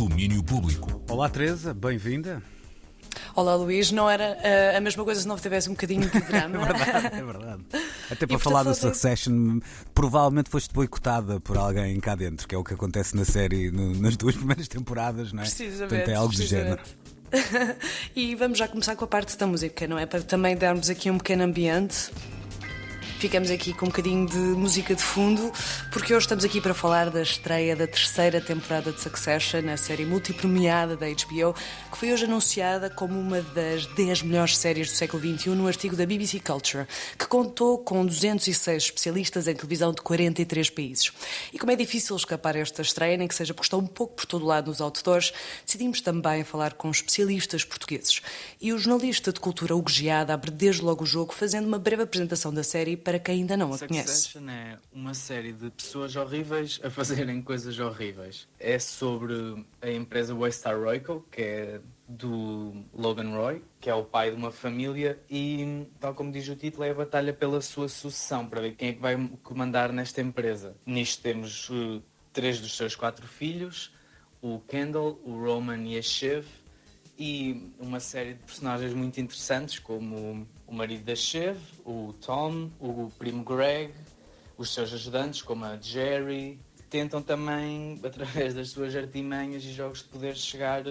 Domínio Público. Olá, Teresa, bem-vinda. Olá, Luís. Não era uh, a mesma coisa se não tivesse um bocadinho de drama. é verdade, é verdade. Até para falar do Succession, provavelmente foste boicotada por alguém cá dentro, que é o que acontece na série no, nas duas primeiras temporadas, não é? Precisamente. Portanto, é algo do género. e vamos já começar com a parte da música, não é? Para também darmos aqui um pequeno ambiente. Ficamos aqui com um bocadinho de música de fundo, porque hoje estamos aqui para falar da estreia da terceira temporada de Succession, a série multipremiada da HBO, que foi hoje anunciada como uma das 10 melhores séries do século XXI no artigo da BBC Culture, que contou com 206 especialistas em televisão de 43 países. E como é difícil escapar a esta estreia, nem que seja porque está um pouco por todo lado nos outdoors, decidimos também falar com especialistas portugueses. E o jornalista de cultura Hugo Giada abre desde logo o jogo, fazendo uma breve apresentação da série para quem ainda não a conhece. É uma série de pessoas horríveis a fazerem coisas horríveis. É sobre a empresa Waystar Royco, que é do Logan Roy, que é o pai de uma família, e, tal como diz o título, é a batalha pela sua sucessão, para ver quem é que vai comandar nesta empresa. Nisto temos uh, três dos seus quatro filhos, o Kendall, o Roman e a Shiv, e uma série de personagens muito interessantes, como o marido da Shiv, o Tom, o primo Greg, os seus ajudantes, como a Jerry, tentam também, através das suas artimanhas e jogos de poder, chegar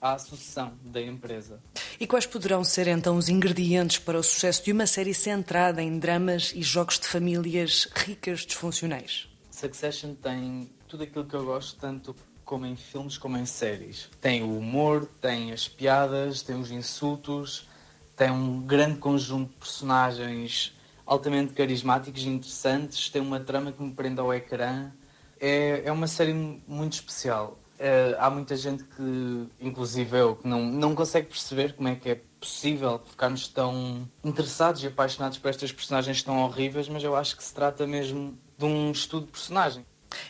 à sucessão da empresa. E quais poderão ser então os ingredientes para o sucesso de uma série centrada em dramas e jogos de famílias ricas disfuncionais? Succession tem tudo aquilo que eu gosto, tanto como em filmes como em séries. Tem o humor, tem as piadas, tem os insultos, tem um grande conjunto de personagens altamente carismáticos e interessantes, tem uma trama que me prende ao ecrã. É, é uma série muito especial. É, há muita gente que, inclusive eu, que não, não consegue perceber como é que é possível ficarmos tão interessados e apaixonados por estas personagens tão horríveis, mas eu acho que se trata mesmo de um estudo de personagem.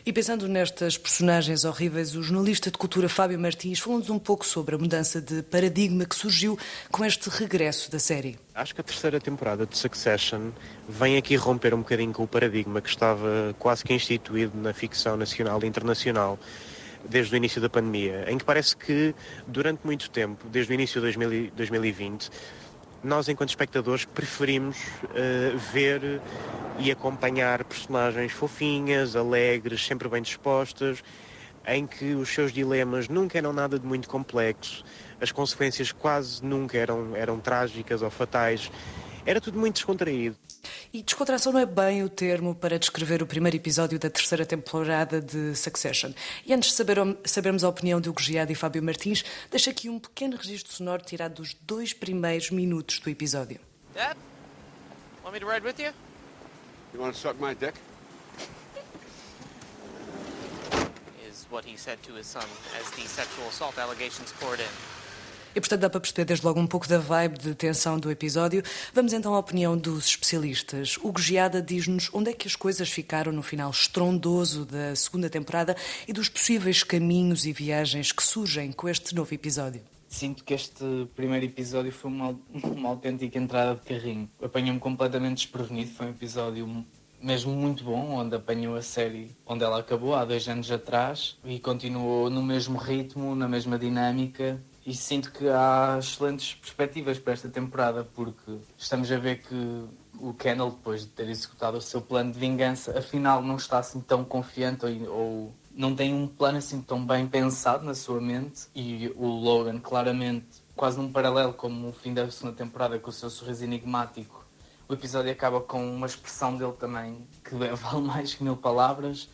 E pensando nestas personagens horríveis, o jornalista de cultura Fábio Martins falou-nos um pouco sobre a mudança de paradigma que surgiu com este regresso da série. Acho que a terceira temporada de Succession vem aqui romper um bocadinho com o paradigma que estava quase que instituído na ficção nacional e internacional desde o início da pandemia, em que parece que durante muito tempo, desde o início de 2020, nós, enquanto espectadores, preferimos uh, ver e acompanhar personagens fofinhas, alegres, sempre bem dispostas, em que os seus dilemas nunca eram nada de muito complexo, as consequências quase nunca eram, eram trágicas ou fatais. Era tudo muito descontraído. E descontração não é bem o termo para descrever o primeiro episódio da terceira temporada de Succession. E antes de saber, sabermos a opinião de Hugo Giada e Fábio Martins, deixo aqui um pequeno registro sonoro tirado dos dois primeiros minutos do episódio. Dad? Want me to ride with you? You want to suck my dick? Is what he said to his son as the sexual assault allegations poured in. E portanto dá para perceber desde logo um pouco da vibe de tensão do episódio. Vamos então à opinião dos especialistas. O Giada diz-nos onde é que as coisas ficaram no final estrondoso da segunda temporada e dos possíveis caminhos e viagens que surgem com este novo episódio. Sinto que este primeiro episódio foi uma, uma autêntica entrada de carrinho. Apanhou-me completamente desprevenido. Foi um episódio mesmo muito bom, onde apanhou a série onde ela acabou há dois anos atrás e continuou no mesmo ritmo, na mesma dinâmica e sinto que há excelentes perspectivas para esta temporada, porque estamos a ver que o Kendall, depois de ter executado o seu plano de vingança, afinal não está assim tão confiante ou, ou não tem um plano assim tão bem pensado na sua mente. E o Logan, claramente, quase num paralelo como o fim da segunda temporada, com o seu sorriso enigmático, o episódio acaba com uma expressão dele também que vale mais que mil palavras.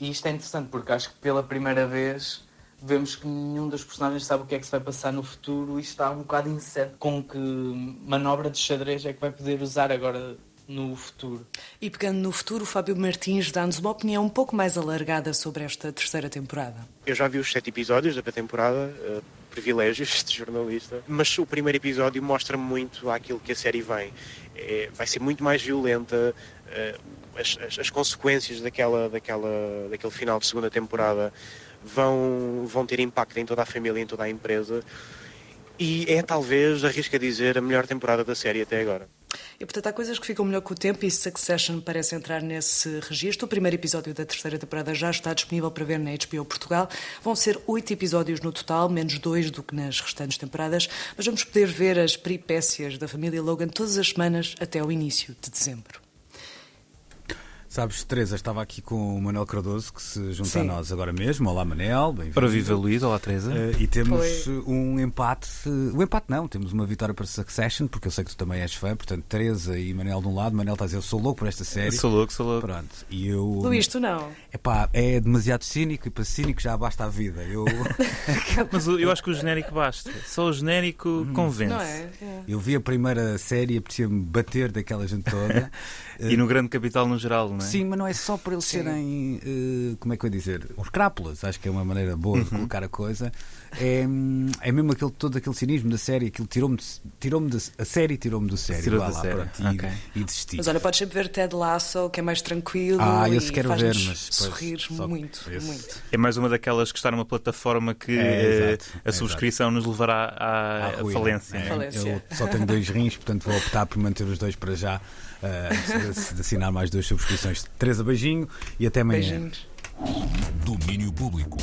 E isto é interessante porque acho que pela primeira vez vemos que nenhum dos personagens sabe o que é que se vai passar no futuro e está um bocado incerto com que manobra de xadrez é que vai poder usar agora no futuro. E pegando no futuro, o Fábio Martins dá-nos uma opinião um pouco mais alargada sobre esta terceira temporada. Eu já vi os sete episódios da temporada, uh, privilégios de jornalista, mas o primeiro episódio mostra muito aquilo que a série vem. É, vai ser muito mais violenta, uh, as, as, as, consequências daquela, daquela, daquele final de segunda temporada vão, vão ter impacto em toda a família, em toda a empresa. E é talvez, arrisco a dizer, a melhor temporada da série até agora. E portanto há coisas que ficam melhor com o tempo e Succession parece entrar nesse registro. O primeiro episódio da terceira temporada já está disponível para ver na HBO Portugal. Vão ser oito episódios no total, menos dois do que nas restantes temporadas, mas vamos poder ver as peripécias da família Logan todas as semanas até o início de dezembro. Sabes, Teresa, estava aqui com o Manuel Cardoso, que se junta Sim. a nós agora mesmo. Olá, Manel. Bem-vindo. Para Viva Luís, olá Teresa. Eh, e temos Foi. um empate. O empate não, temos uma vitória para Succession, porque eu sei que tu também és fã. Portanto, Teresa e Manel de um lado. Manel está a dizer: Eu sou louco por esta série. sou louco, sou louco. Pronto. E eu. Luís, tu não? Epá, é demasiado cínico e para cínico já basta a vida. Eu, Mas eu acho que o genérico basta. Só o genérico convence. Não é? É. eu vi a primeira série e apetecia-me bater daquela gente toda. E no grande capital no geral, não é? Sim, mas não é só por eles Sim. serem, eh, como é que eu ia dizer, uns crápulas, acho que é uma maneira boa Uhum. de colocar a coisa. É, é mesmo aquele, todo aquele cinismo da série, aquilo tirou-me de- a série tirou-me do sério. Tirou Vá da lá, série, pronto, e, ok. e desisti. Mas olha, podes sempre ver Ted Lasso, que é mais tranquilo Ah, e esse quero ver, mas, pois, sorrir que muito, muito. É mais uma daquelas que está numa plataforma que É, eh, exato, a subscrição nos levará à, falência. É, não é? Falência. Eu só tenho dois rins, portanto vou optar por manter os dois para já, eh, antes de, de assinar mais duas subscrições. Teresa, beijinho e até amanhã. Beijinhos. Domínio Público.